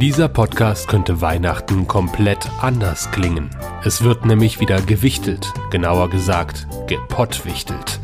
Dieser Podcast könnte Weihnachten komplett anders klingen. Es wird nämlich wieder gewichtelt, genauer gesagt gepottwichtelt.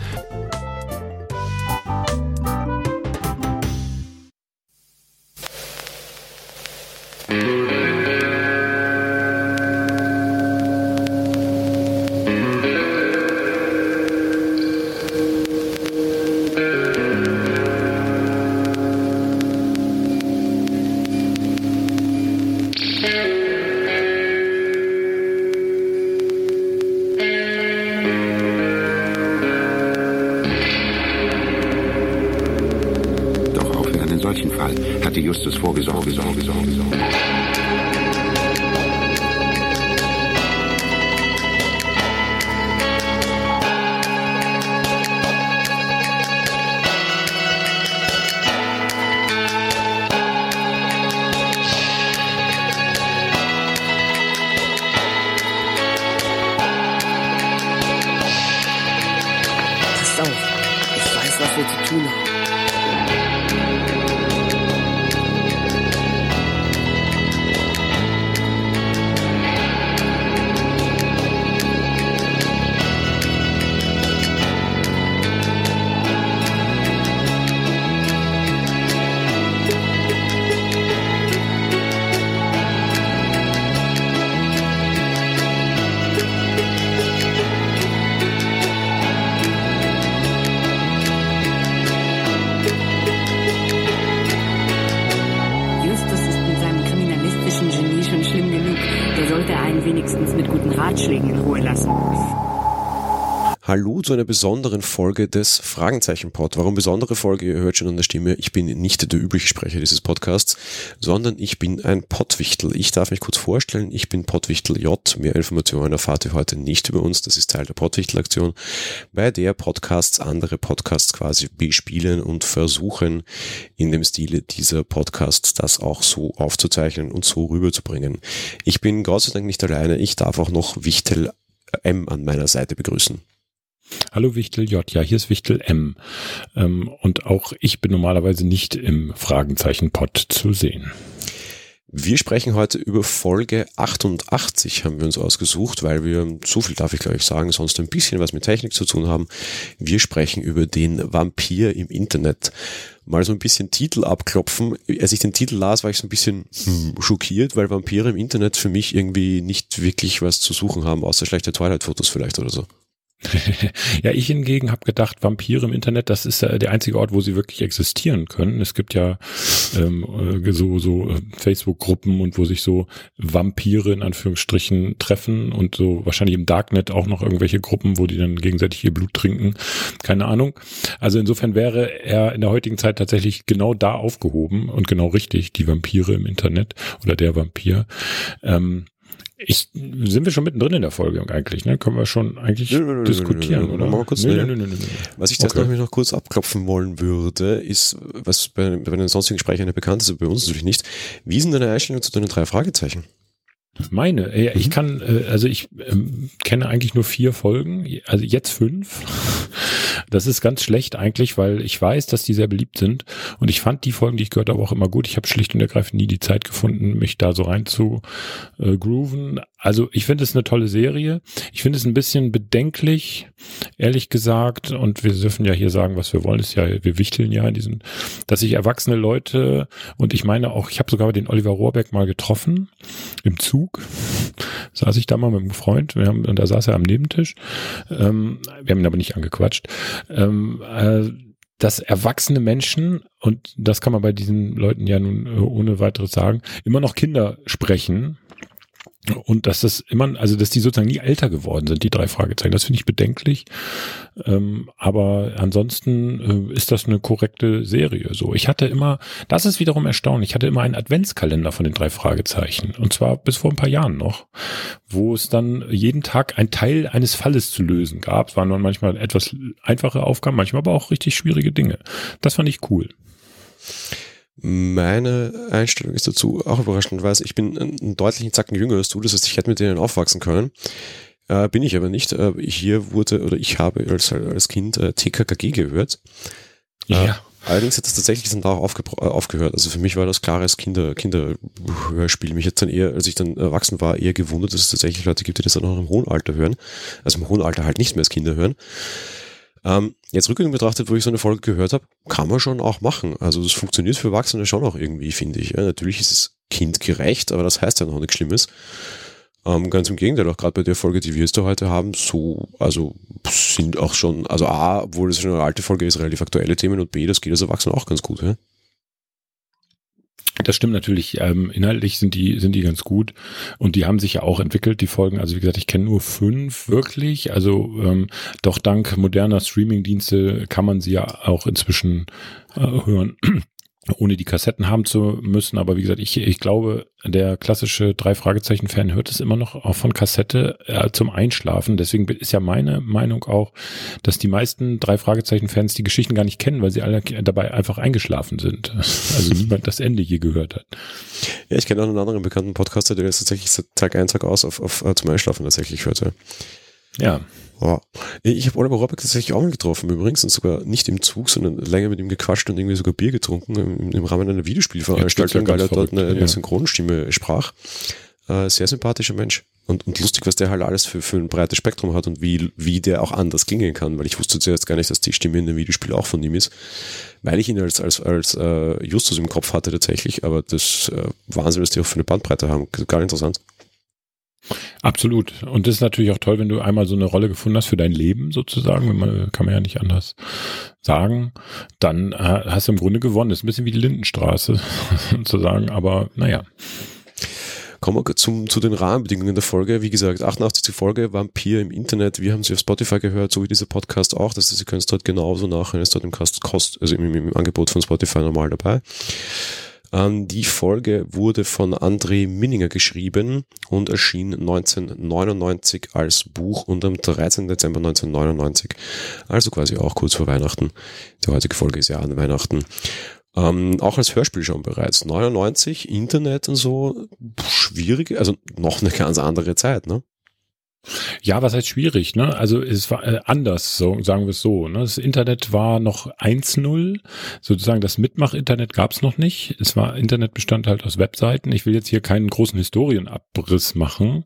Hallo zu einer besonderen Folge des Fragezeichen-Pod. Warum besondere Folge? Ihr hört schon an der Stimme, ich bin nicht der übliche Sprecher dieses Podcasts, sondern ich bin ein Pottwichtel. Ich darf mich kurz vorstellen, ich bin Pottwichtel J. Mehr Informationen erfahrt ihr heute nicht über uns. Das ist Teil der Pottwichtel-Aktion, bei der Podcasts andere Podcasts quasi bespielen und versuchen, in dem Stile dieser Podcasts das auch so aufzuzeichnen und so rüberzubringen. Ich bin Gott sei Dank nicht alleine. Ich darf auch noch Wichtel M an meiner Seite begrüßen. Hallo Wichtel J, ja, hier ist Wichtel M. Ähm, und auch ich bin normalerweise nicht im Fragenzeichen-Pod zu sehen. Wir sprechen heute über Folge 88, haben wir uns ausgesucht, weil wir, so viel darf ich glaube ich sagen, sonst ein bisschen was mit Technik zu tun haben. Wir sprechen über den Vampir im Internet. Mal so ein bisschen Titel abklopfen. Als ich den Titel las, war ich so ein bisschen hm, schockiert, weil Vampire im Internet für mich irgendwie nicht wirklich was zu suchen haben, außer schlechte Twilight-Fotos vielleicht oder so. ja, ich hingegen habe gedacht, Vampire im Internet, das ist der einzige Ort, wo sie wirklich existieren können. Es gibt ja ähm, äh, so, so äh, Facebook-Gruppen und wo sich so Vampire in Anführungsstrichen treffen und so wahrscheinlich im Darknet auch noch irgendwelche Gruppen, wo die dann gegenseitig ihr Blut trinken. Keine Ahnung. Also insofern wäre er in der heutigen Zeit tatsächlich genau da aufgehoben und genau richtig, die Vampire im Internet oder der Vampir. Ähm, ich, sind wir schon mittendrin in der Folge eigentlich, ne? Können wir schon eigentlich Nö, nö, diskutieren, nö, oder? kurz, nö, nö, nö. Was ich Okay. jetzt nämlich noch kurz abklopfen wollen würde, ist, was bei, bei den sonstigen Sprechern ja bekannt ist, aber bei uns natürlich nicht. Wie sind deine Einstellungen zu deinen drei Fragezeichen? Meine, Mhm. ich kann, äh, also ich ähm, kenne eigentlich nur vier Folgen, also jetzt fünf. Das ist ganz schlecht eigentlich, weil ich weiß, dass die sehr beliebt sind und ich fand die Folgen, die ich gehört habe, auch immer gut. Ich habe schlicht und ergreifend nie die Zeit gefunden, mich da so rein zu äh, grooven. Also ich finde es eine tolle Serie. Ich finde es ein bisschen bedenklich, ehrlich gesagt, und wir dürfen ja hier sagen, was wir wollen, ist ja, wir wichteln ja in diesen, dass sich erwachsene Leute und ich meine auch, ich habe sogar den Oliver Rohrbeck mal getroffen im Zug. Saß ich da mal mit einem Freund, wir haben, und da saß er am Nebentisch. Ähm, wir haben ihn aber nicht angequatscht. Ähm, äh, dass erwachsene Menschen, und das kann man bei diesen Leuten ja nun äh, ohne weiteres sagen, immer noch Kinder sprechen. Und dass das immer, also dass die sozusagen nie älter geworden sind, die drei Fragezeichen. Das finde ich bedenklich. Ähm, aber ansonsten äh, ist das eine korrekte Serie. So, ich hatte immer, das ist wiederum erstaunlich, ich hatte immer einen Adventskalender von den drei Fragezeichen. Und zwar bis vor ein paar Jahren noch, wo es dann jeden Tag ein Teil eines Falles zu lösen gab. Es waren dann manchmal etwas einfache Aufgaben, manchmal aber auch richtig schwierige Dinge. Das fand ich cool. Meine Einstellung ist dazu auch überraschendweise, ich bin einen deutlichen Zacken jünger als du, das heißt, ich hätte mit denen aufwachsen können. Äh, bin ich aber nicht. Äh, hier wurde, oder ich habe als, als Kind äh, TKKG gehört. Ja. Allerdings hat das tatsächlich dann da auch äh, aufgehört. Also für mich war das klares Kinder, Kinderhörspiel. Mich jetzt dann eher, als ich dann erwachsen war, eher gewundert, dass es tatsächlich Leute gibt, die das dann auch im hohen Alter hören. Also im hohen Alter halt nicht mehr als Kinder hören. Ähm, jetzt rückwärts betrachtet, wo ich so eine Folge gehört habe, kann man schon auch machen. Also das funktioniert für Erwachsene schon auch irgendwie, finde ich. Ja, natürlich ist es kindgerecht, aber das heißt ja noch nichts Schlimmes. Ähm, ganz im Gegenteil, auch gerade bei der Folge, die wir jetzt da heute haben, so, also sind auch schon, also A, obwohl es schon eine alte Folge ist, relativ aktuelle Themen und B, das geht als Erwachsene auch ganz gut. Ja? Das stimmt natürlich. Ähm, inhaltlich sind die sind die ganz gut und die haben sich ja auch entwickelt. Die Folgen. Also wie gesagt, ich kenne nur fünf wirklich. Also ähm, doch dank moderner Streaming-Dienste kann man sie ja auch inzwischen äh, hören ohne die Kassetten haben zu müssen. Aber wie gesagt, ich, ich glaube, der klassische drei Fragezeichen Fan hört es immer noch auch von Kassette äh, zum Einschlafen. Deswegen ist ja meine Meinung auch, dass die meisten drei Fragezeichen Fans die Geschichten gar nicht kennen, weil sie alle dabei einfach eingeschlafen sind. Also niemand das Ende je gehört hat. Ja, ich kenne auch einen anderen bekannten Podcaster, der das tatsächlich Tag ein, Tag aus auf, auf, auf zum Einschlafen tatsächlich hört. Ja. Ja. Ich habe Oliver Rohrbeck tatsächlich auch mal getroffen, übrigens, und sogar nicht im Zug, sondern länger mit ihm gequatscht und irgendwie sogar Bier getrunken im, im Rahmen einer Videospielveranstaltung, Ja, weil er dort eine, eine ja. Synchronstimme sprach. Äh, sehr sympathischer Mensch. Und, und lustig, was der halt alles für, für ein breites Spektrum hat und wie, wie der auch anders klingen kann, weil ich wusste zuerst gar nicht, dass die Stimme in dem Videospiel auch von ihm ist, weil ich ihn als, als, als äh, Justus im Kopf hatte tatsächlich, aber das äh, Wahnsinn, was die auch für eine Bandbreite haben. Gar interessant. Absolut. Und das ist natürlich auch toll, wenn du einmal so eine Rolle gefunden hast für dein Leben sozusagen. Wenn man, kann man ja nicht anders sagen. Dann äh, hast du im Grunde gewonnen. Das ist ein bisschen wie die Lindenstraße sozusagen. Aber naja. Kommen wir zum, zu den Rahmenbedingungen der Folge. Wie gesagt, 88. Folge, Vampir im Internet. Wir haben sie auf Spotify gehört, so wie dieser Podcast auch. Das heißt, Sie können es dort genauso nachhören. Es ist dort im, Kost, also im, im Angebot von Spotify normal dabei. Die Folge wurde von André Minninger geschrieben und erschien 1999 als Buch und am 13. Dezember 1999. Also quasi auch kurz vor Weihnachten. Die heutige Folge ist ja an Weihnachten. Ähm, auch als Hörspiel schon bereits. 99, Internet und so, schwierig, also noch eine ganz andere Zeit, ne? Ja, was heißt schwierig, ne? Also es war äh, anders, so sagen wir es so. Ne? Das Internet war noch 1.0, sozusagen das Mitmach-Internet gab es noch nicht. Es war Internet bestand halt aus Webseiten. Ich will jetzt hier keinen großen Historienabriss machen,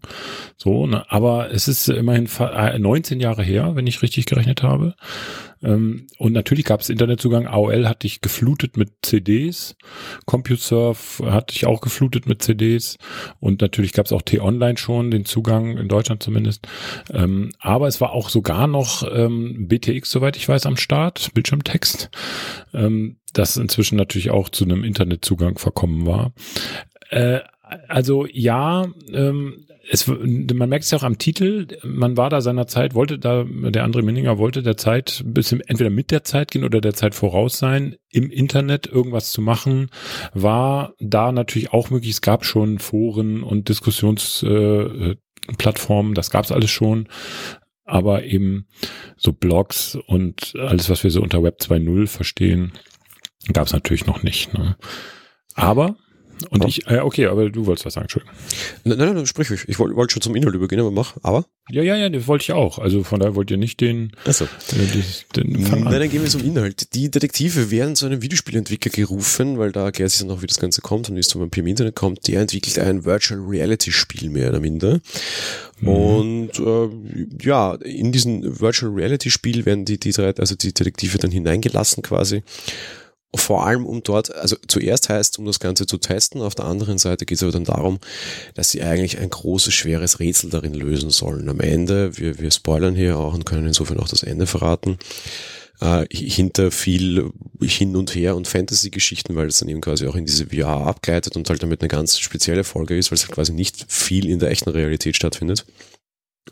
so, ne? aber es ist immerhin fa- äh, 19 Jahre her, wenn ich richtig gerechnet habe. Ähm, und natürlich gab es Internetzugang. AOL hatte ich geflutet mit CDs. CompuServe hatte ich auch geflutet mit CDs. Und natürlich gab es auch T-Online schon, den Zugang in Deutschland zumindest. Ähm, aber es war auch sogar noch ähm, BTX, soweit ich weiß, am Start, Bildschirmtext, ähm, das inzwischen natürlich auch zu einem Internetzugang verkommen war. Äh, also ja, ähm, es, man merkt es ja auch am Titel, man war da seiner Zeit, wollte da, der andere Minninger wollte der Zeit ein bisschen entweder mit der Zeit gehen oder der Zeit voraus sein, im Internet irgendwas zu machen, war da natürlich auch möglich. Es gab schon Foren und Diskussionsplattformen, äh, das gab es alles schon. Aber eben so Blogs und alles, was wir so unter Web 2.0 verstehen, gab es natürlich noch nicht. Ne? Aber und Ja. ich, äh, okay, aber du wolltest was sagen, Entschuldigung. Nein, nein, nein, sprich ruhig. Ich wollte wollte schon zum Inhalt übergehen, aber mach. Aber? Ja, ja, ja, das wollte ich auch. Also von daher wollt ihr nicht den, Also. äh, den, den Fang Nein, an. dann gehen wir zum Inhalt. Die Detektive werden zu einem Videospielentwickler gerufen, weil da erklärt sich dann auch, wie das Ganze kommt und wie es zum Vampir im Internet kommt. Der entwickelt ein Virtual Reality Spiel mehr oder minder. Und äh, ja, in diesen Virtual Reality Spiel werden die, die drei, also die Detektive dann hineingelassen quasi. Vor allem um dort, also zuerst heißt, um das Ganze zu testen, auf der anderen Seite geht es aber dann darum, dass sie eigentlich ein großes, schweres Rätsel darin lösen sollen. Am Ende, wir, wir spoilern hier auch und können insofern auch das Ende verraten, äh, hinter viel hin und her und Fantasy-Geschichten, weil es dann eben quasi auch in diese VR abgleitet und halt damit eine ganz spezielle Folge ist, weil es halt quasi nicht viel in der echten Realität stattfindet,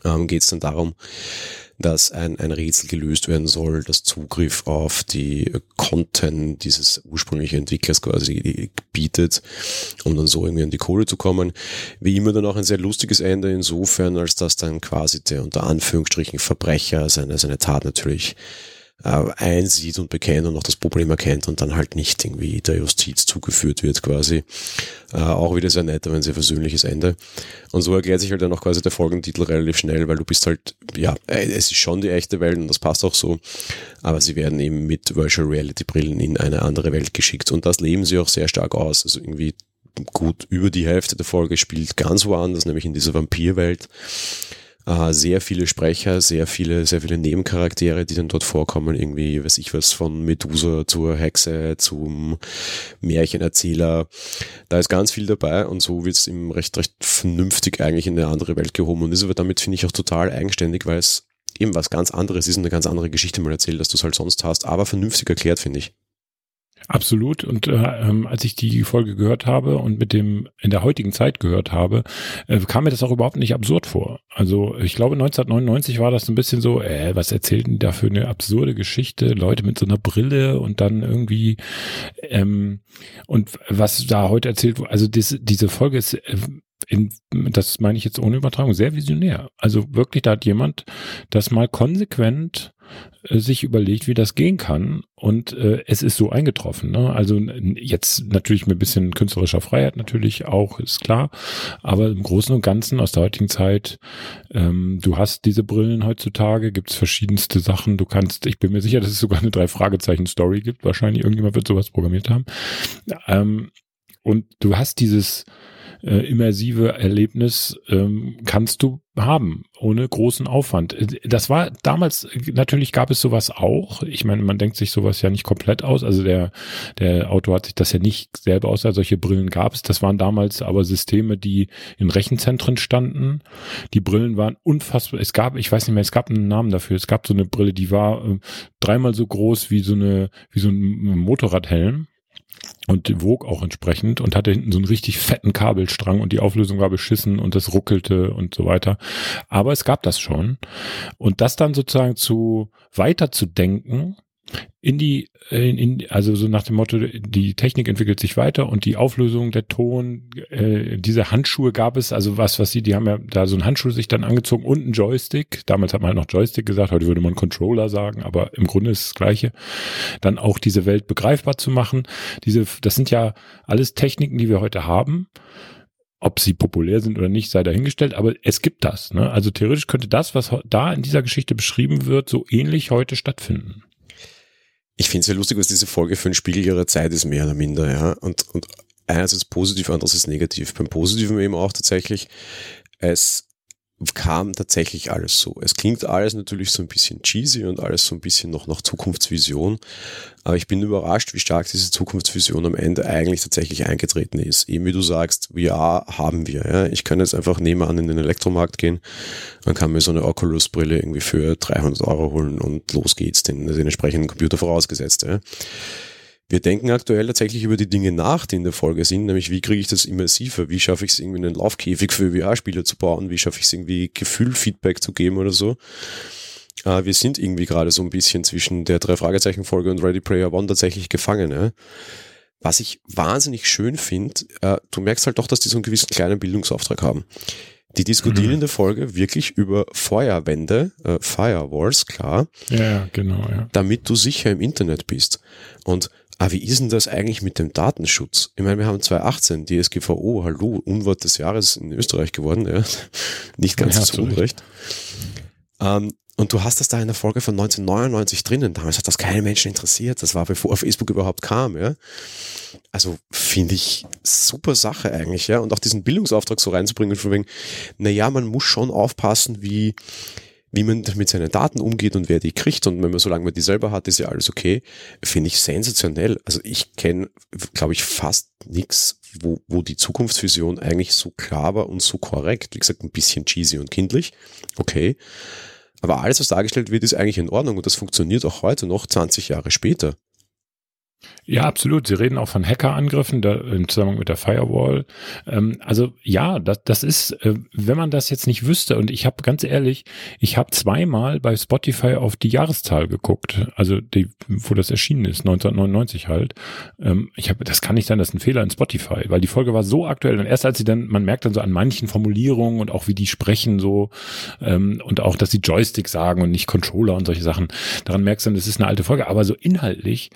ähm, geht es dann darum, dass ein, ein Rätsel gelöst werden soll, das Zugriff auf die Content dieses ursprünglichen Entwicklers quasi bietet, um dann so irgendwie an die Kohle zu kommen. Wie immer dann auch ein sehr lustiges Ende insofern, als dass dann quasi der unter Anführungsstrichen Verbrecher seine, seine Tat natürlich einsieht und bekennt und auch das Problem erkennt und dann halt nicht irgendwie der Justiz zugeführt wird quasi. Äh, auch wieder sehr nett, aber ein sehr versöhnliches Ende. Und so erklärt sich halt dann auch quasi der Folgentitel relativ schnell, weil du bist halt, ja, äh, es ist schon die echte Welt und das passt auch so, aber sie werden eben mit Virtual Reality Brillen in eine andere Welt geschickt und das leben sie auch sehr stark aus. Also irgendwie gut über die Hälfte der Folge spielt ganz woanders, nämlich in dieser Vampirwelt. Äh, sehr viele Sprecher, sehr viele, sehr viele Nebencharaktere, die dann dort vorkommen, irgendwie, weiß ich was, von Medusa zur Hexe, zum Märchenerzähler. Da ist ganz viel dabei und so wird es ihm recht, recht vernünftig eigentlich in eine andere Welt gehoben und ist aber damit, finde ich, auch total eigenständig, weil es eben was ganz anderes ist und eine ganz andere Geschichte mal erzählt, als du es halt sonst hast, aber vernünftig erklärt, finde ich. Absolut. Und äh, ähm, als ich die Folge gehört habe und mit dem in der heutigen Zeit gehört habe, äh, kam mir das auch überhaupt nicht absurd vor. Also ich glaube 1999 war das ein bisschen so, äh, was erzählten die da für eine absurde Geschichte? Leute mit so einer Brille und dann irgendwie ähm, und was da heute erzählt wurde, also das, diese Folge ist äh, in, das meine ich jetzt ohne Übertragung, sehr visionär. Also wirklich, da hat jemand das mal konsequent sich überlegt, wie das gehen kann. Und äh, es ist so eingetroffen. Ne? Also jetzt natürlich mit ein bisschen künstlerischer Freiheit natürlich auch, ist klar. Aber im Großen und Ganzen aus der heutigen Zeit, ähm, du hast diese Brillen heutzutage, gibt es verschiedenste Sachen. Du kannst, ich bin mir sicher, dass es sogar eine Drei-Fragezeichen-Story gibt. Wahrscheinlich irgendjemand wird sowas programmiert haben. Ähm, und du hast dieses äh, immersive Erlebnis ähm, kannst du haben, ohne großen Aufwand. Das war damals, natürlich gab es sowas auch. Ich meine, man denkt sich sowas ja nicht komplett aus. Also der, der Autor hat sich das ja nicht selber aus, solche Brillen gab es. Das waren damals aber Systeme, die in Rechenzentren standen. Die Brillen waren unfassbar. Es gab, ich weiß nicht mehr, es gab einen Namen dafür. Es gab so eine Brille, die war äh, dreimal so groß wie so eine, wie so ein Motorradhelm und wog auch entsprechend und hatte hinten so einen richtig fetten Kabelstrang und die Auflösung war beschissen und das ruckelte und so weiter. Aber es gab das schon. Und das dann sozusagen zu weiter zu denken, in die, in, in, also so nach dem Motto, die Technik entwickelt sich weiter und die Auflösung, der Ton, äh, diese Handschuhe gab es, also was, was sie, die haben ja da so einen Handschuh sich dann angezogen und einen Joystick. Damals hat man halt noch Joystick gesagt, heute würde man Controller sagen, aber im Grunde ist das Gleiche. Dann auch diese Welt begreifbar zu machen. Diese, das sind ja alles Techniken, die wir heute haben. Ob sie populär sind oder nicht, sei dahingestellt, aber es gibt das. Ne? Also theoretisch könnte das, was da in dieser Geschichte beschrieben wird, so ähnlich heute stattfinden ich finde es ja lustig, dass diese Folge für ein Spiegel ihrer Zeit ist, mehr oder minder, ja. Und, und einerseits positiv, andererseits negativ. Beim Positiven eben auch tatsächlich, es kam tatsächlich alles so. Es klingt alles natürlich so ein bisschen cheesy und alles so ein bisschen noch nach Zukunftsvision. Aber ich bin überrascht, wie stark diese Zukunftsvision am Ende eigentlich tatsächlich eingetreten ist. Eben wie du sagst, VR haben wir. Ja. Ich kann jetzt einfach nebenan in den Elektromarkt gehen und kann mir so eine Oculus-Brille irgendwie für 300 Euro holen und los geht's, den, den entsprechenden Computer vorausgesetzt. Ja. Wir denken aktuell tatsächlich über die Dinge nach, die in der Folge sind, nämlich wie kriege ich das immersiver, wie schaffe ich es irgendwie einen Laufkäfig für VR-Spiele zu bauen, wie schaffe ich es irgendwie Gefühlfeedback zu geben oder so. Äh, wir sind irgendwie gerade so ein bisschen zwischen der Drei-Fragezeichen-Folge und Ready Player One tatsächlich gefangen. Ja? Was ich wahnsinnig schön finde, äh, du merkst halt doch, dass die so einen gewissen kleinen Bildungsauftrag haben. Die diskutieren mhm. in der Folge wirklich über Feuerwände, äh, Firewalls, klar. Ja, genau, ja. Damit du sicher im Internet bist. Und Ah, wie ist denn das eigentlich mit dem Datenschutz? Ich meine, wir haben 2018 die SGVO, hallo, Unwort des Jahres in Österreich geworden, ja. Nicht ganz ja, zu Unrecht. Ähm, und du hast das da in der Folge von 1999 drinnen. Damals hat das keine Menschen interessiert. Das war bevor Facebook überhaupt kam, ja. Also finde ich super Sache eigentlich, ja. Und auch diesen Bildungsauftrag so reinzubringen, von wegen, na ja, man muss schon aufpassen, wie, wie man mit seinen Daten umgeht und wer die kriegt und wenn man, solange man die selber hat, ist ja alles okay, finde ich sensationell. Also ich kenne, glaube ich, fast nichts, wo, wo die Zukunftsvision eigentlich so klar war und so korrekt. Wie gesagt, ein bisschen cheesy und kindlich, okay. Aber alles, was dargestellt wird, ist eigentlich in Ordnung und das funktioniert auch heute noch 20 Jahre später. Ja, absolut. Sie reden auch von Hackerangriffen da, im Zusammenhang mit der Firewall. Ähm, also ja, das, das ist, äh, wenn man das jetzt nicht wüsste, und ich habe ganz ehrlich, ich habe zweimal bei Spotify auf die Jahreszahl geguckt, also die, wo das erschienen ist, 1999 halt. Ähm, ich habe, das kann nicht sein, das ist ein Fehler in Spotify, weil die Folge war so aktuell. Und erst als sie dann, man merkt dann so an manchen Formulierungen und auch wie die sprechen so ähm, und auch, dass sie Joystick sagen und nicht Controller und solche Sachen, daran merkst du, das ist eine alte Folge. Aber so inhaltlich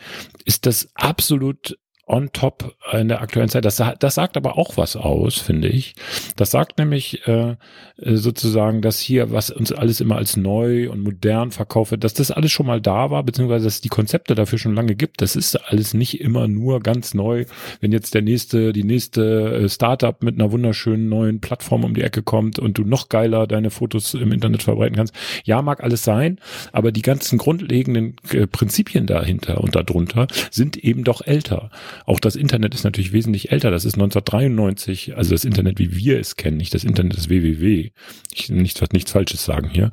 ist das absolut on top in der aktuellen Zeit. Das, das sagt aber auch was aus, finde ich. Das sagt nämlich äh, sozusagen, dass hier, was uns alles immer als neu und modern verkauft wird, dass das alles schon mal da war, beziehungsweise dass die Konzepte dafür schon lange gibt. Das ist alles nicht immer nur ganz neu. Wenn jetzt der nächste, die nächste äh, Startup mit einer wunderschönen neuen Plattform um die Ecke kommt und du noch geiler deine Fotos im Internet verbreiten kannst. Ja, mag alles sein, aber die ganzen grundlegenden äh, Prinzipien dahinter und darunter sind eben doch älter. Auch das Internet ist natürlich wesentlich älter. Das ist 1993, also das Internet, wie wir es kennen, nicht das Internet des WWW. Ich nicht nichts Falsches sagen hier.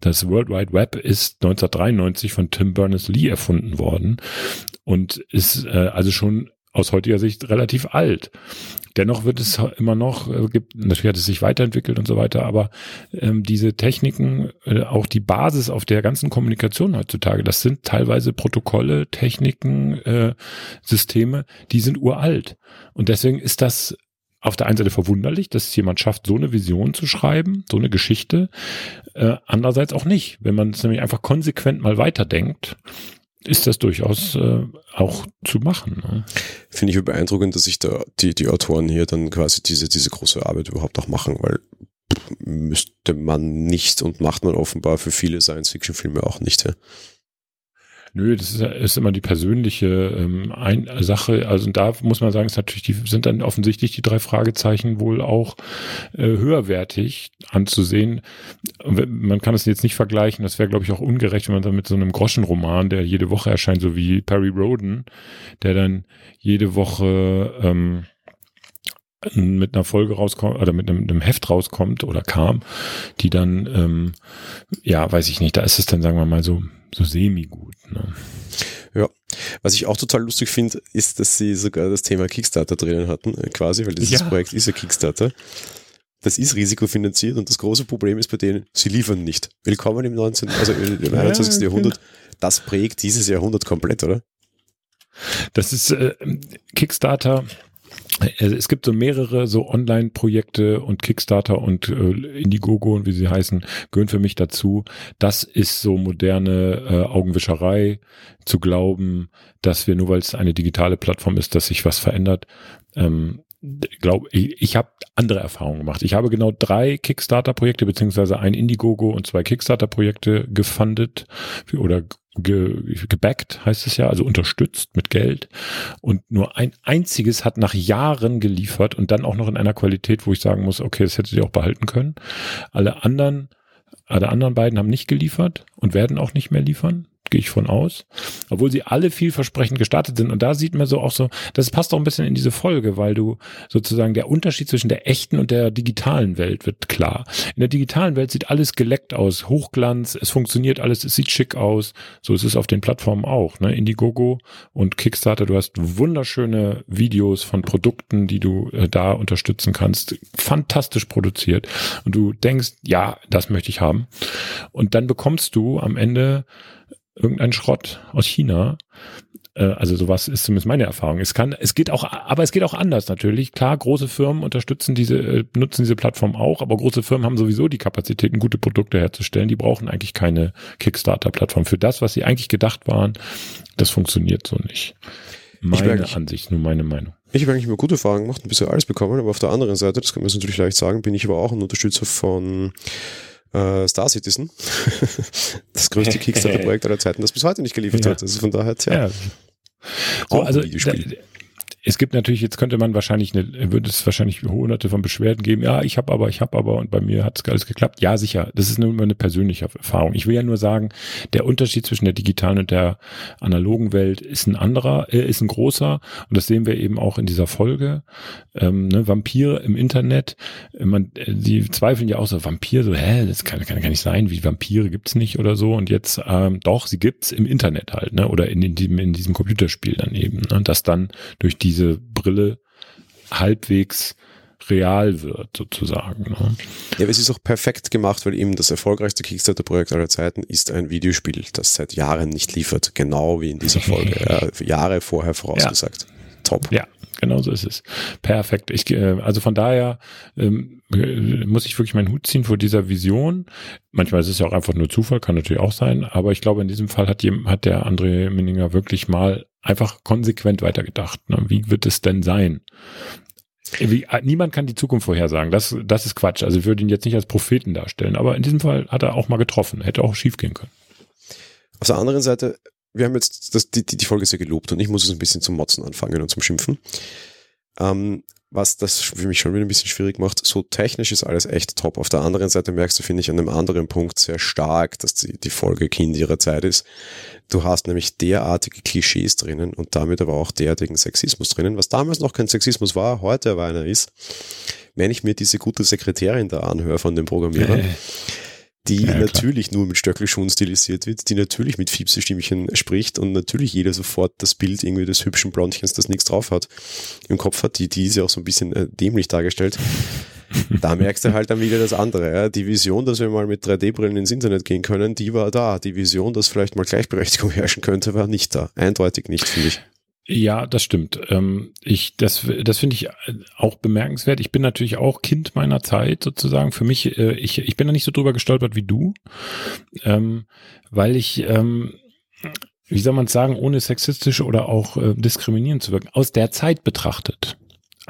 Das World Wide Web ist 1993 von Tim Berners-Lee erfunden worden und ist äh, also schon aus heutiger Sicht relativ alt. Dennoch wird es immer noch, äh, gibt, natürlich hat es sich weiterentwickelt und so weiter, aber ähm, diese Techniken, äh, auch die Basis auf der ganzen Kommunikation heutzutage, das sind teilweise Protokolle, Techniken, äh, Systeme, die sind uralt. Und deswegen ist das auf der einen Seite verwunderlich, dass jemand schafft, so eine Vision zu schreiben, so eine Geschichte. Äh, andererseits auch nicht, wenn man es nämlich einfach konsequent mal weiterdenkt ist das durchaus äh, auch zu machen. Ne? Finde ich beeindruckend, dass sich da die, die Autoren hier dann quasi diese, diese große Arbeit überhaupt auch machen, weil müsste man nicht und macht man offenbar für viele Science-Fiction-Filme auch nicht. Ja? Nö, das ist, ist immer die persönliche ähm, ein, Sache. Also da muss man sagen, ist natürlich die sind dann offensichtlich die drei Fragezeichen wohl auch äh, höherwertig anzusehen. Man kann es jetzt nicht vergleichen. Das wäre, glaube ich, auch ungerecht, wenn man dann mit so einem Groschenroman, der jede Woche erscheint, so wie Perry Roden, der dann jede Woche ähm, mit einer Folge rauskommt oder mit einem, einem, Heft rauskommt oder kam, die dann, ähm, ja, weiß ich nicht, da ist es dann, sagen wir mal, so so semi-gut. Ne? Ja, was ich auch total lustig finde, ist, dass sie sogar das Thema Kickstarter drinnen hatten, äh, quasi, weil dieses ja. Projekt ist ja Kickstarter. Das ist risikofinanziert und das große Problem ist bei denen, sie liefern nicht. Willkommen im 19., also im 21. Ja, Jahrhundert. Genau. Das prägt dieses Jahrhundert komplett, oder? Das ist äh, Kickstarter es gibt so mehrere so Online-Projekte und Kickstarter und äh, Indiegogo und wie sie heißen, gehören für mich dazu. Das ist so moderne äh, Augenwischerei, zu glauben, dass wir nur weil es eine digitale Plattform ist, dass sich was verändert. Ähm, glaube ich, ich habe andere Erfahrungen gemacht. Ich habe genau drei Kickstarter-Projekte beziehungsweise ein Indiegogo und zwei Kickstarter-Projekte gefundet oder ge, gebackt, heißt es ja, also unterstützt mit Geld. Und nur ein einziges hat nach Jahren geliefert und dann auch noch in einer Qualität, wo ich sagen muss, okay, das hättet ihr auch behalten können. Alle anderen, alle anderen beiden haben nicht geliefert und werden auch nicht mehr liefern gehe ich von aus. Obwohl sie alle vielversprechend gestartet sind. Und da sieht man so auch so, das passt auch ein bisschen in diese Folge, weil du sozusagen der Unterschied zwischen der echten und der digitalen Welt wird klar. In der digitalen Welt sieht alles geleckt aus, Hochglanz, es funktioniert alles, es sieht schick aus. So ist es auf den Plattformen auch, ne? Indiegogo und Kickstarter. Du hast wunderschöne Videos von Produkten, die du äh, da unterstützen kannst. Fantastisch produziert. Und du denkst, ja, das möchte ich haben. Und dann bekommst du am Ende irgendein Schrott aus China. Äh, also sowas ist zumindest meine Erfahrung. Es kann, es geht auch, aber es geht auch anders natürlich. Klar, große Firmen unterstützen diese, äh, nutzen diese Plattform auch, aber große Firmen haben sowieso die Kapazitäten, gute Produkte herzustellen. Die brauchen eigentlich keine Kickstarter-Plattform. Für das, was sie eigentlich gedacht waren, das funktioniert so nicht. Meine Ansicht, nur meine Meinung. Ich habe eigentlich immer gute Erfahrungen gemacht, ein bisschen alles bekommen, aber auf der anderen Seite, das kann man natürlich leicht sagen, bin ich aber auch ein Unterstützer von äh, Star Citizen. das größte Kickstarter-Projekt aller Zeiten, das bis heute nicht geliefert ja. hat. Also von daher, tja. Ja. So, also, da, es gibt natürlich, jetzt könnte man wahrscheinlich, eine, würde es wahrscheinlich hunderte von Beschwerden geben, ja, ich habe aber, ich habe aber und bei mir hat es alles geklappt. Ja, sicher, das ist nur eine persönliche Erfahrung. Ich will ja nur sagen, der Unterschied zwischen der digitalen und der analogen Welt ist ein anderer, äh, ist ein großer und das sehen wir eben auch in dieser Folge. Ähm, ne, Vampire im Internet, man, äh, die zweifeln ja auch so, Vampir, so, hä, das kann, kann, kann nicht sein, wie Vampire gibt's nicht oder so und jetzt, ähm, doch, sie gibt's im Internet halt, ne, oder in, in, diesem, in diesem Computerspiel daneben, ne, das dann durch diese Brille halbwegs real wird, sozusagen. Ne? Ja, aber es ist auch perfekt gemacht, weil eben das erfolgreichste Kickstarter-Projekt aller Zeiten ist ein Videospiel, das seit Jahren nicht liefert. Genau wie in dieser Folge. ja, Jahre vorher vorausgesagt. Ja. Top. Ja, genau so ist es. Perfekt. Ich, äh, also von daher ähm, muss ich wirklich meinen Hut ziehen vor dieser Vision. Manchmal ist es ja auch einfach nur Zufall, kann natürlich auch sein, aber ich glaube, in diesem Fall hat, hat der André Minninger wirklich mal einfach konsequent weitergedacht. Ne? Wie wird es denn sein? Wie, niemand kann die Zukunft vorhersagen. Das, das ist Quatsch. Also ich würde ihn jetzt nicht als Propheten darstellen, aber in diesem Fall hat er auch mal getroffen. Hätte auch schief gehen können. Auf der anderen Seite, wir haben jetzt das, die, die Folge sehr gelobt und ich muss es ein bisschen zum Motzen anfangen und zum Schimpfen. Ähm, was das für mich schon wieder ein bisschen schwierig macht. So technisch ist alles echt top. Auf der anderen Seite merkst du, finde ich, an einem anderen Punkt sehr stark, dass die, die Folge Kind ihrer Zeit ist. Du hast nämlich derartige Klischees drinnen und damit aber auch derartigen Sexismus drinnen, was damals noch kein Sexismus war, heute aber einer ist. Wenn ich mir diese gute Sekretärin da anhöre von dem Programmierer, die ja, natürlich nur mit Stöckelschuhen stilisiert wird, die natürlich mit Fiepse-Stimmchen spricht und natürlich jeder sofort das Bild irgendwie des hübschen Blondchens, das nichts drauf hat, im Kopf hat. Die, die ist ja auch so ein bisschen äh, dämlich dargestellt. da merkst du halt dann wieder das andere. Ja. Die Vision, dass wir mal mit 3D-Brillen ins Internet gehen können, die war da. Die Vision, dass vielleicht mal Gleichberechtigung herrschen könnte, war nicht da. Eindeutig nicht, finde ich. Ja, das stimmt. Ähm, ich, das, das finde ich auch bemerkenswert. Ich bin natürlich auch Kind meiner Zeit sozusagen. Für mich, äh, ich, ich bin da nicht so drüber gestolpert wie du, ähm, weil ich, ähm, wie soll man es sagen, ohne sexistisch oder auch äh, diskriminierend zu wirken, aus der Zeit betrachtet.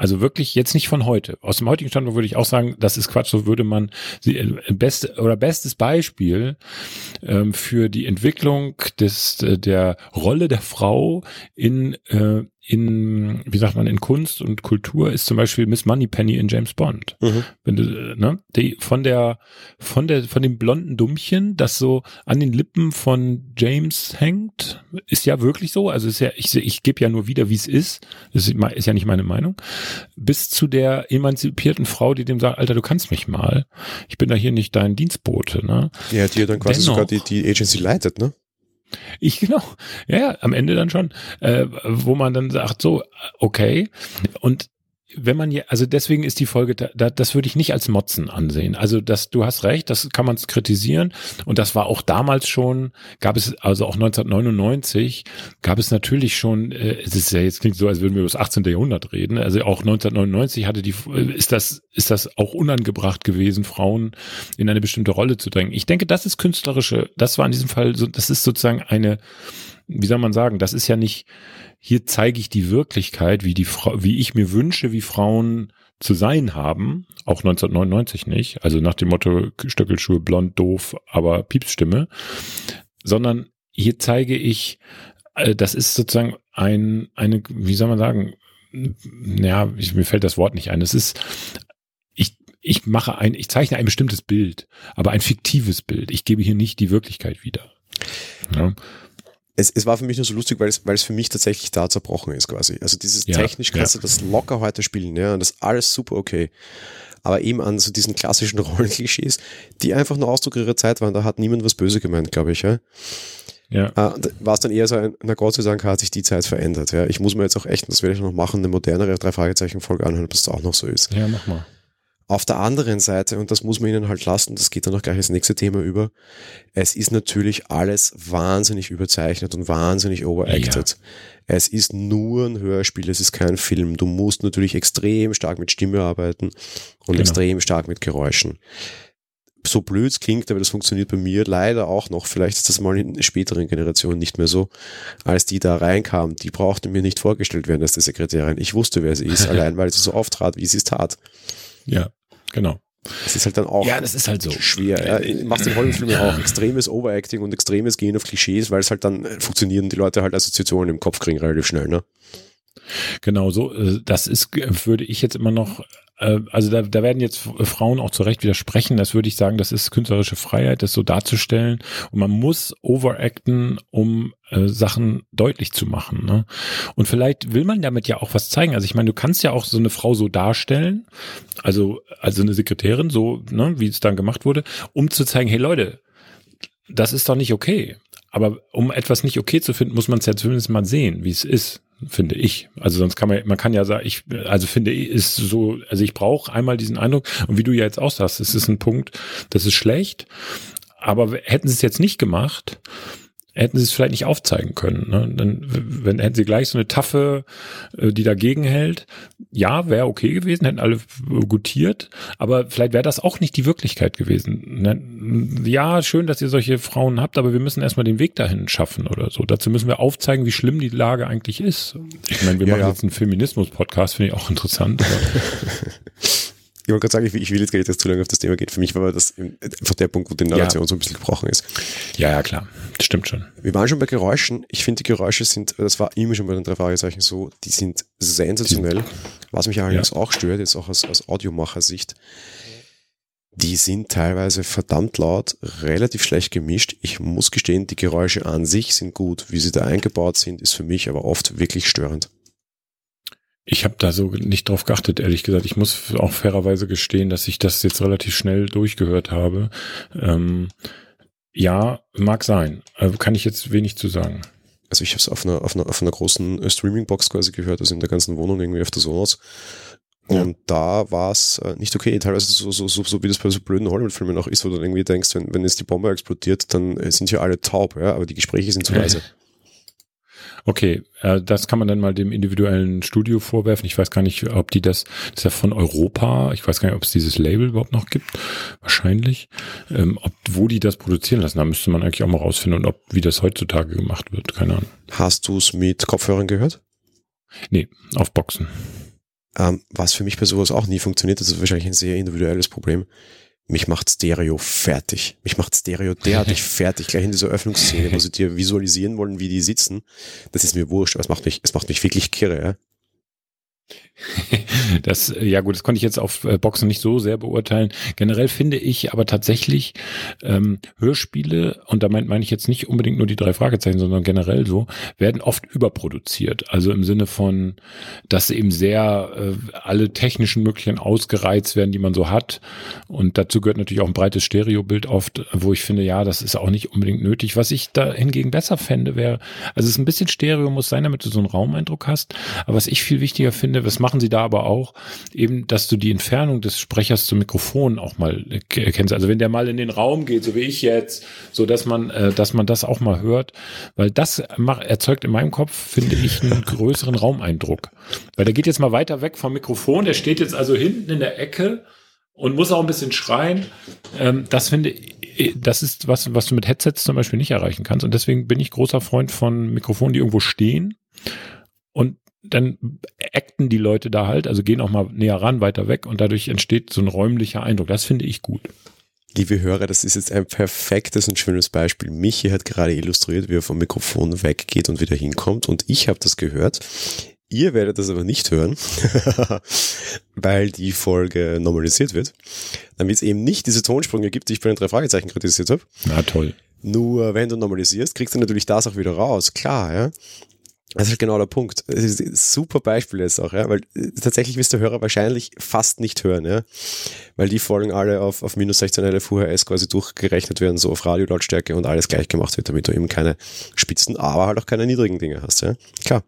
Also wirklich jetzt nicht von heute. Aus dem heutigen Standpunkt würde ich auch sagen, das ist Quatsch. So würde man sie äh, beste oder bestes Beispiel ähm, für die Entwicklung des äh, der Rolle der Frau in äh, in, wie sagt man, in Kunst und Kultur ist zum Beispiel Miss Moneypenny in James Bond. Mhm. Wenn du, ne, die von der, von der, von dem blonden Dummchen, das so an den Lippen von James hängt, ist ja wirklich so. Also ist ja, ich, ich gebe ja nur wieder, wie es ist. Das ist, ist ja nicht meine Meinung. Bis zu der emanzipierten Frau, die dem sagt, Alter, du kannst mich mal. Ich bin da hier nicht dein Dienstbote, ne? Ja, die ja dann quasi Dennoch, sogar die, die Agency leitet, ne? Ich genau, ja, am Ende dann schon, äh, wo man dann sagt, so, okay. Und wenn man ja, also deswegen ist die Folge, da, da, das würde ich nicht als Motzen ansehen. Also das, du hast recht, das kann man kritisieren und das war auch damals schon, gab es also auch 1999 gab es natürlich schon, äh, es ist ja jetzt klingt so, als würden wir über das 18. Jahrhundert reden. Also auch 1999 hatte die, ist das ist das auch unangebracht gewesen, Frauen in eine bestimmte Rolle zu drängen. Ich denke, das ist künstlerische, das war in diesem Fall so, das ist sozusagen eine, wie soll man sagen, das ist ja nicht hier zeige ich die Wirklichkeit, wie die Frau, wie ich mir wünsche, wie Frauen zu sein haben, auch 1999 nicht, also nach dem Motto Stöckelschuhe blond, doof, aber Piepsstimme, sondern hier zeige ich, äh, das ist sozusagen ein, eine, wie soll man sagen, ja, ich, mir fällt das Wort nicht ein. Es ist, ich, ich mache ein, ich zeichne ein bestimmtes Bild, aber ein fiktives Bild. Ich gebe hier nicht die Wirklichkeit wieder. Ja es, es war für mich nur so lustig, weil es, weil es für mich tatsächlich da zerbrochen ist quasi. Also dieses ja, technisch kannst ja. du das locker heute spielen, ja, und das ist alles super okay. Aber eben an so diesen klassischen Rollenklischees, die einfach nur Ausdruck ihrer Zeit waren, da hat niemand was böse gemeint, glaube ich, ja. Ja. Äh, war es dann eher so ein, na Gott sei Dank hat sich die Zeit verändert, ja. Ich muss mir jetzt auch echt, das werde ich noch machen, eine modernere Drei-Fragezeichen-Folge anhören, ob das auch noch so ist. Ja, mach mal. Auf der anderen Seite, und das muss man ihnen halt lassen, das geht dann auch gleich ins nächste Thema über, es ist natürlich alles wahnsinnig überzeichnet und wahnsinnig overacted. Ja. Es ist nur ein Hörspiel, es ist kein Film. Du musst natürlich extrem stark mit Stimme arbeiten und genau. extrem stark mit Geräuschen so blöd klingt, aber das funktioniert bei mir leider auch noch. Vielleicht ist das mal in späteren Generationen nicht mehr so. Als die da reinkam, die brauchte mir nicht vorgestellt werden als die Sekretärin. Ich wusste, wer sie ist, allein weil sie so auftrat, wie sie es tat. Ja. Genau. Das ist halt dann auch ja, das ist halt so. schwer. Ja. Machst in Hollywood-Filmen auch extremes Overacting und extremes Gehen auf Klischees, weil es halt dann äh, funktionieren, die Leute halt Assoziationen im Kopf kriegen relativ schnell, ne? Genau so, äh, das ist, würde ich jetzt immer noch äh, also da, da werden jetzt Frauen auch zu Recht widersprechen. Das würde ich sagen, das ist künstlerische Freiheit, das so darzustellen. Und man muss overacten, um äh, Sachen deutlich zu machen. Ne? Und vielleicht will man damit ja auch was zeigen. Also ich meine, du kannst ja auch so eine Frau so darstellen, also also eine Sekretärin, so ne, wie es dann gemacht wurde, um zu zeigen, hey Leute, das ist doch nicht okay. Aber um etwas nicht okay zu finden, muss man es ja zumindest mal sehen, wie es ist finde ich. Also sonst kann man, man kann ja sagen, ich, also finde ich, ist so, also ich brauche einmal diesen Eindruck und wie du ja jetzt auch sagst, es ist ein Punkt, das ist schlecht, aber hätten sie es jetzt nicht gemacht, hätten sie es vielleicht nicht aufzeigen können. Ne? Dann wenn, hätten sie gleich so eine Taffe, äh, die dagegen hält. Ja, wäre okay gewesen, hätten alle gutiert, aber vielleicht wäre das auch nicht die Wirklichkeit gewesen. Ne? Ja, schön, dass ihr solche Frauen habt, aber wir müssen erstmal den Weg dahin schaffen oder so. Dazu müssen wir aufzeigen, wie schlimm die Lage eigentlich ist. Ich meine, wir ja, machen ja. jetzt einen Feminismus-Podcast, finde ich auch interessant. Ich wollte gerade sagen, ich will jetzt gar nicht, dass zu lange auf das Thema geht. Für mich war das einfach der Punkt, wo die Narration ja. so ein bisschen gebrochen ist. Ja, ja, klar. Das stimmt schon. Wir waren schon bei Geräuschen. Ich finde, die Geräusche sind, das war immer schon bei den drei Fragezeichen so, die sind sensationell. Was mich allerdings ja. auch stört, jetzt auch aus, aus Audiomacher-Sicht, die sind teilweise verdammt laut, relativ schlecht gemischt. Ich muss gestehen, die Geräusche an sich sind gut. Wie sie da eingebaut sind, ist für mich aber oft wirklich störend. Ich habe da so nicht drauf geachtet, ehrlich gesagt. Ich muss auch fairerweise gestehen, dass ich das jetzt relativ schnell durchgehört habe. Ähm, ja, mag sein. Äh, kann ich jetzt wenig zu sagen. Also ich habe es auf einer, auf, einer, auf einer großen Streaming-Box quasi gehört, also in der ganzen Wohnung irgendwie auf der Sonos. Und ja. da war es äh, nicht okay. Teilweise so, so, so, so wie das bei so blöden Hollywood-Filmen auch ist, wo du dann irgendwie denkst, wenn, wenn jetzt die Bombe explodiert, dann äh, sind ja alle taub, ja, aber die Gespräche sind zu leise. Okay, äh, das kann man dann mal dem individuellen Studio vorwerfen. Ich weiß gar nicht, ob die das, das ist ja von Europa, ich weiß gar nicht, ob es dieses Label überhaupt noch gibt. Wahrscheinlich. Ähm, ob, wo die das produzieren lassen, da müsste man eigentlich auch mal rausfinden und ob, wie das heutzutage gemacht wird. Keine Ahnung. Hast du es mit Kopfhörern gehört? Nee, auf Boxen. Ähm, was für mich bei sowas auch nie funktioniert, das ist wahrscheinlich ein sehr individuelles Problem mich macht Stereo fertig. Mich macht Stereo derartig fertig, gleich in dieser Öffnungsszene, wo sie dir visualisieren wollen, wie die sitzen. Das ist mir wurscht, aber es macht mich, es macht mich wirklich kirre, ja. Das, ja gut, das konnte ich jetzt auf äh, Boxen nicht so sehr beurteilen. Generell finde ich aber tatsächlich ähm, Hörspiele, und da meine mein ich jetzt nicht unbedingt nur die drei Fragezeichen, sondern generell so, werden oft überproduziert. Also im Sinne von, dass eben sehr äh, alle technischen Möglichkeiten ausgereizt werden, die man so hat. Und dazu gehört natürlich auch ein breites Stereobild oft, wo ich finde, ja, das ist auch nicht unbedingt nötig. Was ich da hingegen besser fände, wäre, also es ist ein bisschen Stereo muss sein, damit du so einen Raumeindruck hast. Aber was ich viel wichtiger finde, was machen sie da aber auch, eben, dass du die Entfernung des Sprechers zum Mikrofon auch mal erkennst. Also wenn der mal in den Raum geht, so wie ich jetzt, so dass man, äh, dass man das auch mal hört, weil das macht, erzeugt in meinem Kopf, finde ich, einen größeren Raumeindruck. Weil der geht jetzt mal weiter weg vom Mikrofon, der steht jetzt also hinten in der Ecke und muss auch ein bisschen schreien. Ähm, das finde ich, das ist was, was du mit Headsets zum Beispiel nicht erreichen kannst. Und deswegen bin ich großer Freund von Mikrofonen, die irgendwo stehen und dann acten die Leute da halt, also gehen auch mal näher ran, weiter weg und dadurch entsteht so ein räumlicher Eindruck. Das finde ich gut. Liebe Hörer, das ist jetzt ein perfektes und schönes Beispiel. Michi hat gerade illustriert, wie er vom Mikrofon weggeht und wieder hinkommt und ich habe das gehört. Ihr werdet das aber nicht hören, weil die Folge normalisiert wird, damit es eben nicht diese Tonsprünge gibt, die ich bei den drei Fragezeichen kritisiert habe. Na toll. Nur wenn du normalisierst, kriegst du natürlich das auch wieder raus. Klar, ja. Das ist genau der Punkt. Super Beispiel jetzt auch, ja, weil äh, tatsächlich wirst du Hörer wahrscheinlich fast nicht hören, ja, weil die Folgen alle auf, auf minus 16 LF UHS quasi durchgerechnet werden, so auf Radiolautstärke und alles gleich gemacht wird, damit du eben keine spitzen, aber halt auch keine niedrigen Dinge hast, ja. Klar.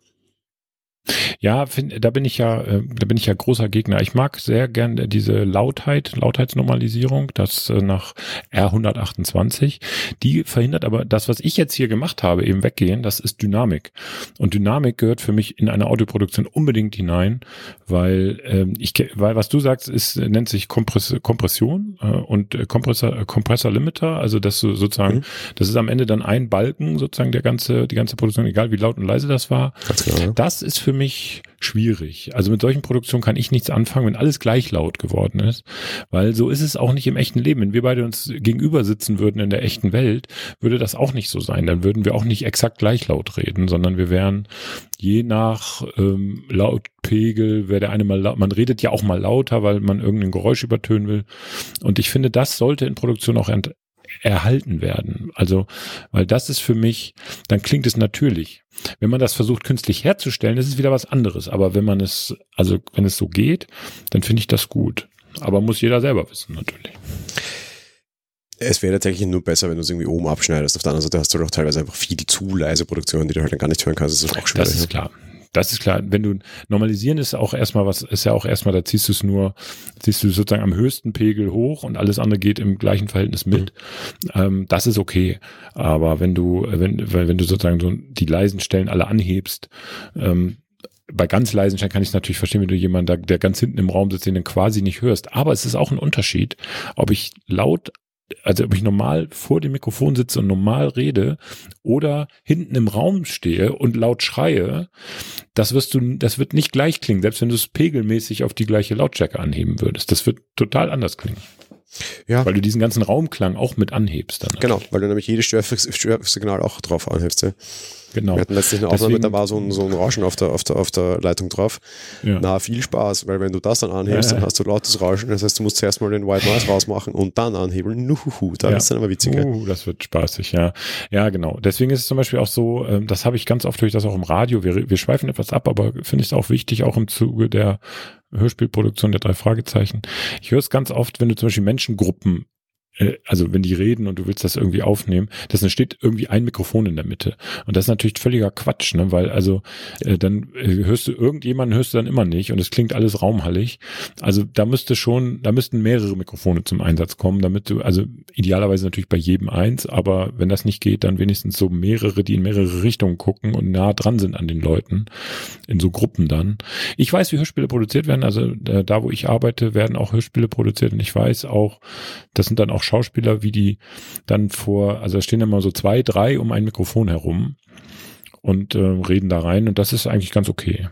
Ja, find, da bin ich ja, äh, da bin ich ja großer Gegner. Ich mag sehr gerne diese Lautheit, Lautheitsnormalisierung, das äh, nach R128. Die verhindert aber das, was ich jetzt hier gemacht habe, eben weggehen, das ist Dynamik. Und Dynamik gehört für mich in eine Audioproduktion unbedingt hinein, weil ähm, ich, weil was du sagst, ist nennt sich Kompress Kompression äh, und äh, Kompressor, äh, Kompressor Limiter, also das so, sozusagen, mhm. das ist am Ende dann ein Balken sozusagen der ganze, die ganze Produktion, egal wie laut und leise das war. Genau, ja. Das ist für für mich schwierig. Also mit solchen Produktionen kann ich nichts anfangen, wenn alles gleich laut geworden ist, weil so ist es auch nicht im echten Leben. Wenn wir beide uns gegenüber sitzen würden in der echten Welt, würde das auch nicht so sein. Dann würden wir auch nicht exakt gleich laut reden, sondern wir wären je nach ähm, Lautpegel, wäre der eine mal laut, man redet ja auch mal lauter, weil man irgendein Geräusch übertönen will. Und ich finde, das sollte in Produktion auch erhalten werden. Also, weil das ist für mich, dann klingt es natürlich. Wenn man das versucht künstlich herzustellen, ist es wieder was anderes. Aber wenn man es, also wenn es so geht, dann finde ich das gut. Aber muss jeder selber wissen, natürlich. Es wäre tatsächlich nur besser, wenn du es irgendwie oben abschneidest. Auf der anderen Seite hast du doch teilweise einfach viel zu leise Produktionen, die du halt dann gar nicht hören kannst. Das ist auch schwierig. Das ist klar. Das ist klar. Wenn du normalisieren ist auch erstmal was, ist ja auch erstmal, da ziehst du es nur, ziehst du sozusagen am höchsten Pegel hoch und alles andere geht im gleichen Verhältnis mit. Mhm. Ähm, das ist okay. Aber wenn du, wenn, wenn du sozusagen so die leisen Stellen alle anhebst, ähm, bei ganz leisen Stellen kann ich es natürlich verstehen, wenn du jemanden da, der ganz hinten im Raum sitzt, den du quasi nicht hörst. Aber es ist auch ein Unterschied, ob ich laut also ob ich normal vor dem Mikrofon sitze und normal rede oder hinten im Raum stehe und laut schreie, das wirst du, das wird nicht gleich klingen, selbst wenn du es pegelmäßig auf die gleiche Lautstärke anheben würdest. Das wird total anders klingen. Ja. Weil du diesen ganzen Raumklang auch mit anhebst dann. Genau, weil du nämlich jedes Störsignal auch drauf anhebst. Ja. Genau. Wir hatten letztlich eine Aufnahme, da war so ein, so ein Rauschen auf der, auf, der, auf der Leitung drauf. Ja. Na, viel Spaß, weil wenn du das dann anhebst, ja. dann hast du lautes Rauschen. Das heißt, du musst zuerst mal den White Noise rausmachen und dann anhebeln. Nuhuhu, da ja. ist dann aber witziger. Uh, das wird spaßig, ja. Ja, genau. Deswegen ist es zum Beispiel auch so, ähm, das habe ich ganz oft durch das auch im Radio. Wir, wir schweifen etwas ab, aber finde ich es auch wichtig, auch im Zuge der Hörspielproduktion der drei Fragezeichen. Ich höre es ganz oft, wenn du zum Beispiel Menschengruppen also wenn die reden und du willst das irgendwie aufnehmen, das steht irgendwie ein Mikrofon in der Mitte. Und das ist natürlich völliger Quatsch, ne? weil also äh, dann äh, hörst du irgendjemanden hörst du dann immer nicht und es klingt alles raumhallig. Also da müsste schon, da müssten mehrere Mikrofone zum Einsatz kommen, damit du, also idealerweise natürlich bei jedem eins, aber wenn das nicht geht, dann wenigstens so mehrere, die in mehrere Richtungen gucken und nah dran sind an den Leuten, in so Gruppen dann. Ich weiß, wie Hörspiele produziert werden, also äh, da, wo ich arbeite, werden auch Hörspiele produziert und ich weiß auch, das sind dann auch auch Schauspieler, wie die dann vor, also da stehen immer so zwei, drei um ein Mikrofon herum und äh, reden da rein und das ist eigentlich ganz okay.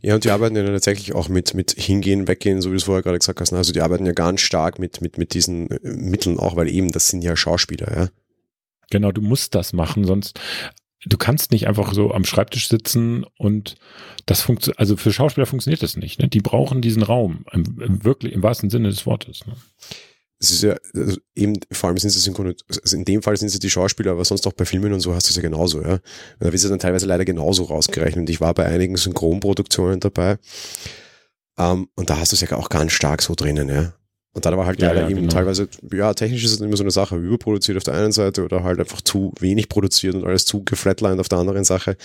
Ja, und die arbeiten ja tatsächlich auch mit, mit Hingehen, Weggehen, so wie du es vorher gerade gesagt hast. Also die arbeiten ja ganz stark mit, mit, mit diesen äh, Mitteln auch, weil eben, das sind ja Schauspieler, ja. Genau, du musst das machen, sonst du kannst nicht einfach so am Schreibtisch sitzen und das funktioniert, also für Schauspieler funktioniert das nicht. Ne? Die brauchen diesen Raum, im, im, wirklich im wahrsten Sinne des Wortes. Ne? Es ist ja also eben, vor allem sind sie synchron, also in dem Fall sind sie die Schauspieler, aber sonst auch bei Filmen und so hast du es ja genauso, ja. Da wird es ja dann teilweise leider genauso rausgerechnet. Ich war bei einigen Synchronproduktionen dabei. Um, ähm, und da hast du es ja auch ganz stark so drinnen, ja. Und dann war halt ja, leider ja, eben genau. teilweise, ja, technisch ist es immer so eine Sache, überproduziert auf der einen Seite oder halt einfach zu wenig produziert und alles zu geflatlined auf der anderen Sache.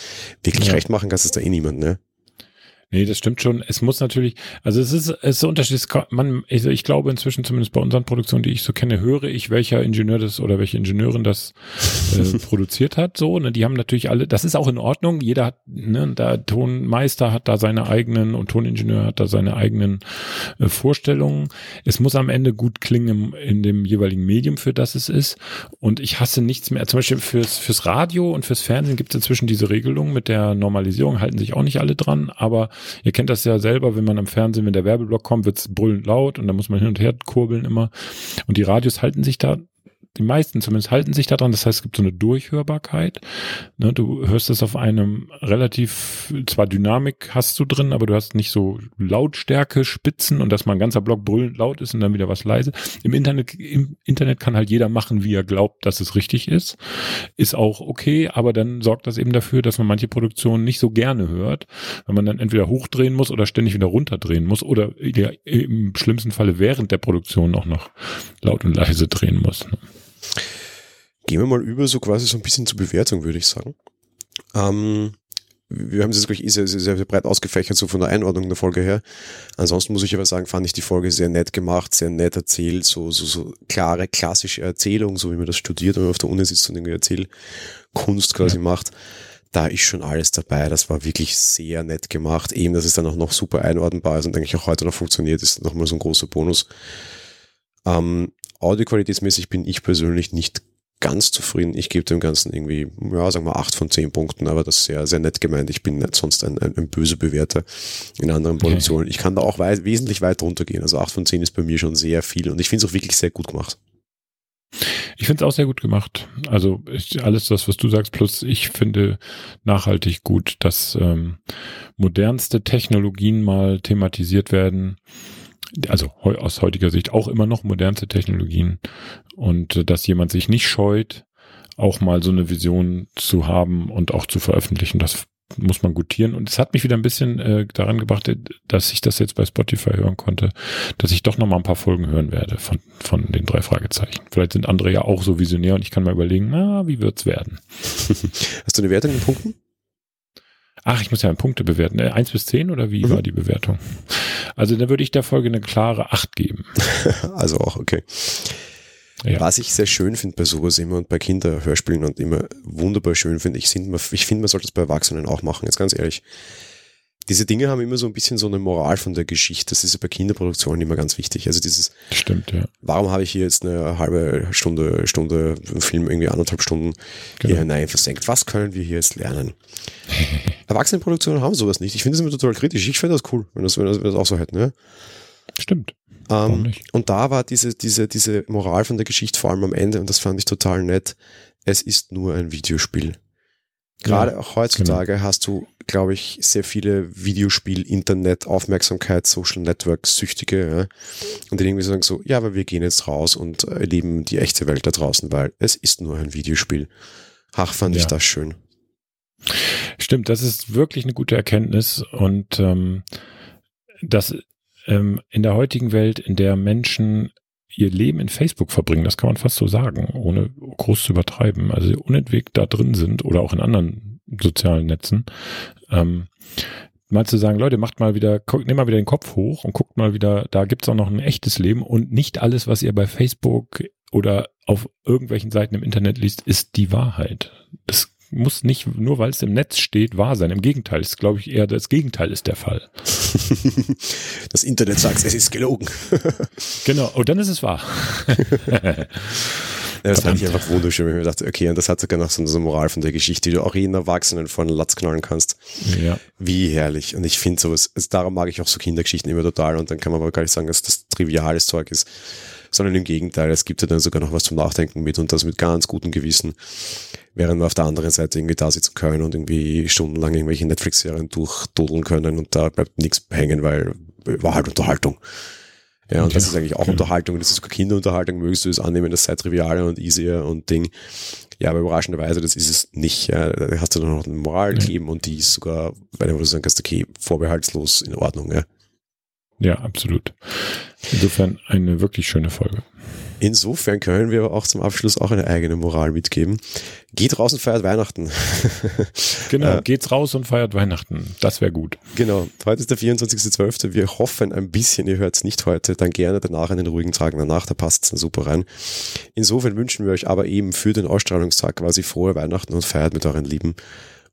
Wirklich ja. recht machen kannst es da eh niemand, ne? Nee, das stimmt schon. Es muss natürlich, also es ist, es ist unterschiedlich. Man, also ich glaube inzwischen, zumindest bei unseren Produktionen, die ich so kenne, höre ich, welcher Ingenieur das oder welche Ingenieurin das äh, produziert hat. So, ne, die haben natürlich alle, das ist auch in Ordnung. Jeder hat, ne, der Tonmeister hat da seine eigenen und Toningenieur hat da seine eigenen äh, Vorstellungen. Es muss am Ende gut klingen im, in dem jeweiligen Medium, für das es ist. Und ich hasse nichts mehr. Zum Beispiel fürs, fürs Radio und fürs Fernsehen gibt es inzwischen diese Regelung mit der Normalisierung, halten sich auch nicht alle dran, aber Ihr kennt das ja selber, wenn man am Fernsehen, wenn der Werbeblock kommt, wird's brüllend laut und dann muss man hin und her kurbeln immer. Und die Radios halten sich da die meisten zumindest halten sich daran. Das heißt, es gibt so eine Durchhörbarkeit. Ne, du hörst es auf einem relativ, zwar Dynamik hast du drin, aber du hast nicht so Lautstärke, Spitzen und dass mal ein ganzer Block brüllend laut ist und dann wieder was leise. Im Internet, im Internet kann halt jeder machen, wie er glaubt, dass es richtig ist. Ist auch okay, aber dann sorgt das eben dafür, dass man manche Produktionen nicht so gerne hört, wenn man dann entweder hochdrehen muss oder ständig wieder runterdrehen muss oder im schlimmsten Falle während der Produktion auch noch laut und leise drehen muss. Ne? Gehen wir mal über so quasi so ein bisschen zur Bewertung, würde ich sagen. Ähm, wir haben es jetzt gleich sehr, sehr, sehr breit ausgefächert, so von der Einordnung der Folge her. Ansonsten muss ich aber sagen, fand ich die Folge sehr nett gemacht, sehr nett erzählt, so, so, so klare, klassische Erzählung, so wie man das studiert und auf der Uni sitzt und irgendwie Erzählkunst quasi ja. macht. Da ist schon alles dabei. Das war wirklich sehr nett gemacht. Eben, dass es dann auch noch super einordnbar ist und eigentlich auch heute noch funktioniert, ist nochmal so ein großer Bonus. Ähm, Audioqualitätsmäßig bin ich persönlich nicht ganz zufrieden. Ich gebe dem Ganzen irgendwie, ja, sagen wir acht von zehn Punkten, aber das ist sehr, sehr nett gemeint. Ich bin nicht sonst ein, ein, ein böse Bewerter in anderen Produktionen. Ich kann da auch weit, wesentlich weit runtergehen. Also acht von zehn ist bei mir schon sehr viel und ich finde es auch wirklich sehr gut gemacht. Ich finde es auch sehr gut gemacht. Also ich, alles das, was du sagst, plus ich finde nachhaltig gut, dass ähm, modernste Technologien mal thematisiert werden. Also aus heutiger Sicht auch immer noch modernste Technologien und äh, dass jemand sich nicht scheut, auch mal so eine Vision zu haben und auch zu veröffentlichen. Das muss man gutieren. Und es hat mich wieder ein bisschen äh, daran gebracht, dass ich das jetzt bei Spotify hören konnte, dass ich doch noch mal ein paar Folgen hören werde von, von den drei Fragezeichen. Vielleicht sind andere ja auch so visionär und ich kann mal überlegen, na, wie wird's werden? Hast du eine Wertung in Punkten? Ach, ich muss ja in Punkte bewerten. Äh, eins bis zehn oder wie mhm. war die Bewertung? Also da würde ich der Folge eine klare acht geben. also auch, okay. Ja. Was ich sehr schön finde bei sowas immer und bei Kinderhörspielen und immer wunderbar schön finde, ich, ich finde, man sollte das bei Erwachsenen auch machen, jetzt ganz ehrlich. Diese Dinge haben immer so ein bisschen so eine Moral von der Geschichte. Das ist ja bei Kinderproduktionen immer ganz wichtig. Also dieses, Stimmt, ja. Warum habe ich hier jetzt eine halbe Stunde, Stunde Film, irgendwie anderthalb Stunden genau. hier hinein versenkt? Was können wir hier jetzt lernen? Erwachsenenproduktionen haben sowas nicht. Ich finde es immer total kritisch. Ich finde das cool, wenn das, wenn das, wenn das auch so hätten, ja. Stimmt. Ähm, und da war diese, diese, diese Moral von der Geschichte vor allem am Ende und das fand ich total nett. Es ist nur ein Videospiel. Gerade ja, auch heutzutage genau. hast du, glaube ich, sehr viele Videospiel, Internet, Aufmerksamkeit, Social Networks, Süchtige, ja? und die irgendwie sagen so, ja, aber wir gehen jetzt raus und erleben die echte Welt da draußen, weil es ist nur ein Videospiel. Ach, fand ja. ich das schön. Stimmt, das ist wirklich eine gute Erkenntnis und ähm, das ähm, in der heutigen Welt, in der Menschen ihr Leben in Facebook verbringen, das kann man fast so sagen, ohne groß zu übertreiben, also unentwegt da drin sind oder auch in anderen sozialen Netzen, ähm, mal zu sagen, Leute, macht mal wieder, nehmt mal wieder den Kopf hoch und guckt mal wieder, da gibt's auch noch ein echtes Leben und nicht alles, was ihr bei Facebook oder auf irgendwelchen Seiten im Internet liest, ist die Wahrheit. Das muss nicht, nur weil es im Netz steht, wahr sein. Im Gegenteil, ist glaube ich eher das Gegenteil ist der Fall. Das Internet sagt, es ist gelogen. Genau, und dann ist es wahr. Ja, das fand ich einfach wunderschön, wenn ich mir dachte, okay, und das hat sogar noch so eine Moral von der Geschichte, die du auch jeden Erwachsenen vor den Latz knallen kannst. Ja. Wie herrlich. Und ich finde sowas, also darum mag ich auch so Kindergeschichten immer total und dann kann man aber gar nicht sagen, dass das triviales Zeug ist, sondern im Gegenteil, es gibt ja dann sogar noch was zum Nachdenken mit und das mit ganz gutem Gewissen während wir auf der anderen Seite irgendwie da sitzen können und irgendwie stundenlang irgendwelche Netflix-Serien durchdodeln können und da bleibt nichts hängen, weil war halt Unterhaltung. Ja, und ja, das ist eigentlich auch ja. Unterhaltung. Das ist sogar Kinderunterhaltung, mögest du es annehmen, das sei trivialer und easier und Ding. Ja, aber überraschenderweise, das ist es nicht. Ja, da hast du noch eine Moral ja. und die ist sogar, weil du sagen kannst, okay, vorbehaltslos in Ordnung, ja. Ja, absolut. Insofern eine wirklich schöne Folge. Insofern können wir aber auch zum Abschluss auch eine eigene Moral mitgeben. Geht raus und feiert Weihnachten. genau, äh, geht's raus und feiert Weihnachten. Das wäre gut. Genau. Heute ist der 24.12. Wir hoffen ein bisschen, ihr hört es nicht heute, dann gerne danach in den ruhigen Tagen danach, da passt es dann super rein. Insofern wünschen wir euch aber eben für den Ausstrahlungstag quasi frohe Weihnachten und feiert mit euren Lieben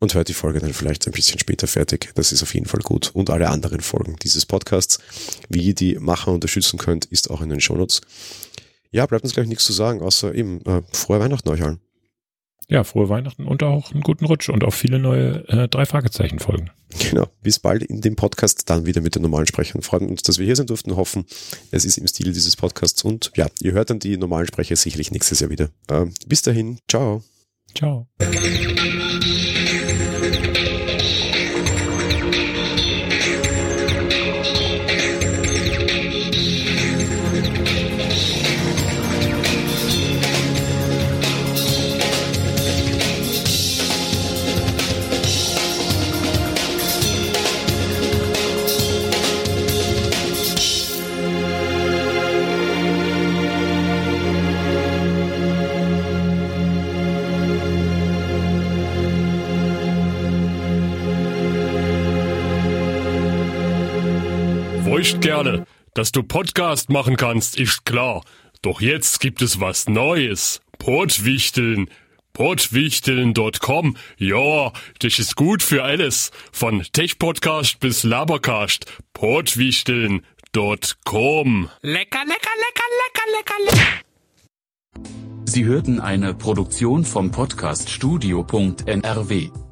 und hört die Folge dann vielleicht ein bisschen später fertig. Das ist auf jeden Fall gut. Und alle anderen Folgen dieses Podcasts, wie ihr die Macher unterstützen könnt, ist auch in den Shownotes. Ja, bleibt uns gleich nichts zu sagen, außer eben äh, frohe Weihnachten euch allen. Ja, frohe Weihnachten und auch einen guten Rutsch und auch viele neue äh, drei Fragezeichen folgen. Genau. Bis bald in dem Podcast, dann wieder mit den normalen Sprechern. Freuen uns, dass wir hier sind durften. Hoffen, es ist im Stil dieses Podcasts. Und ja, ihr hört dann die normalen Sprecher sicherlich nächstes Jahr wieder. Äh, bis dahin. Ciao. Ciao. Dass du Podcast machen kannst, ist klar. Doch jetzt gibt es was Neues. Portwichteln. Portwichteln.com. Ja, das ist gut für alles. Von Tech-Podcast bis Labercast. Portwichteln.com. Lecker, lecker, lecker, lecker, lecker, lecker. Sie hörten eine Produktion vom Podcast Studio.nrw.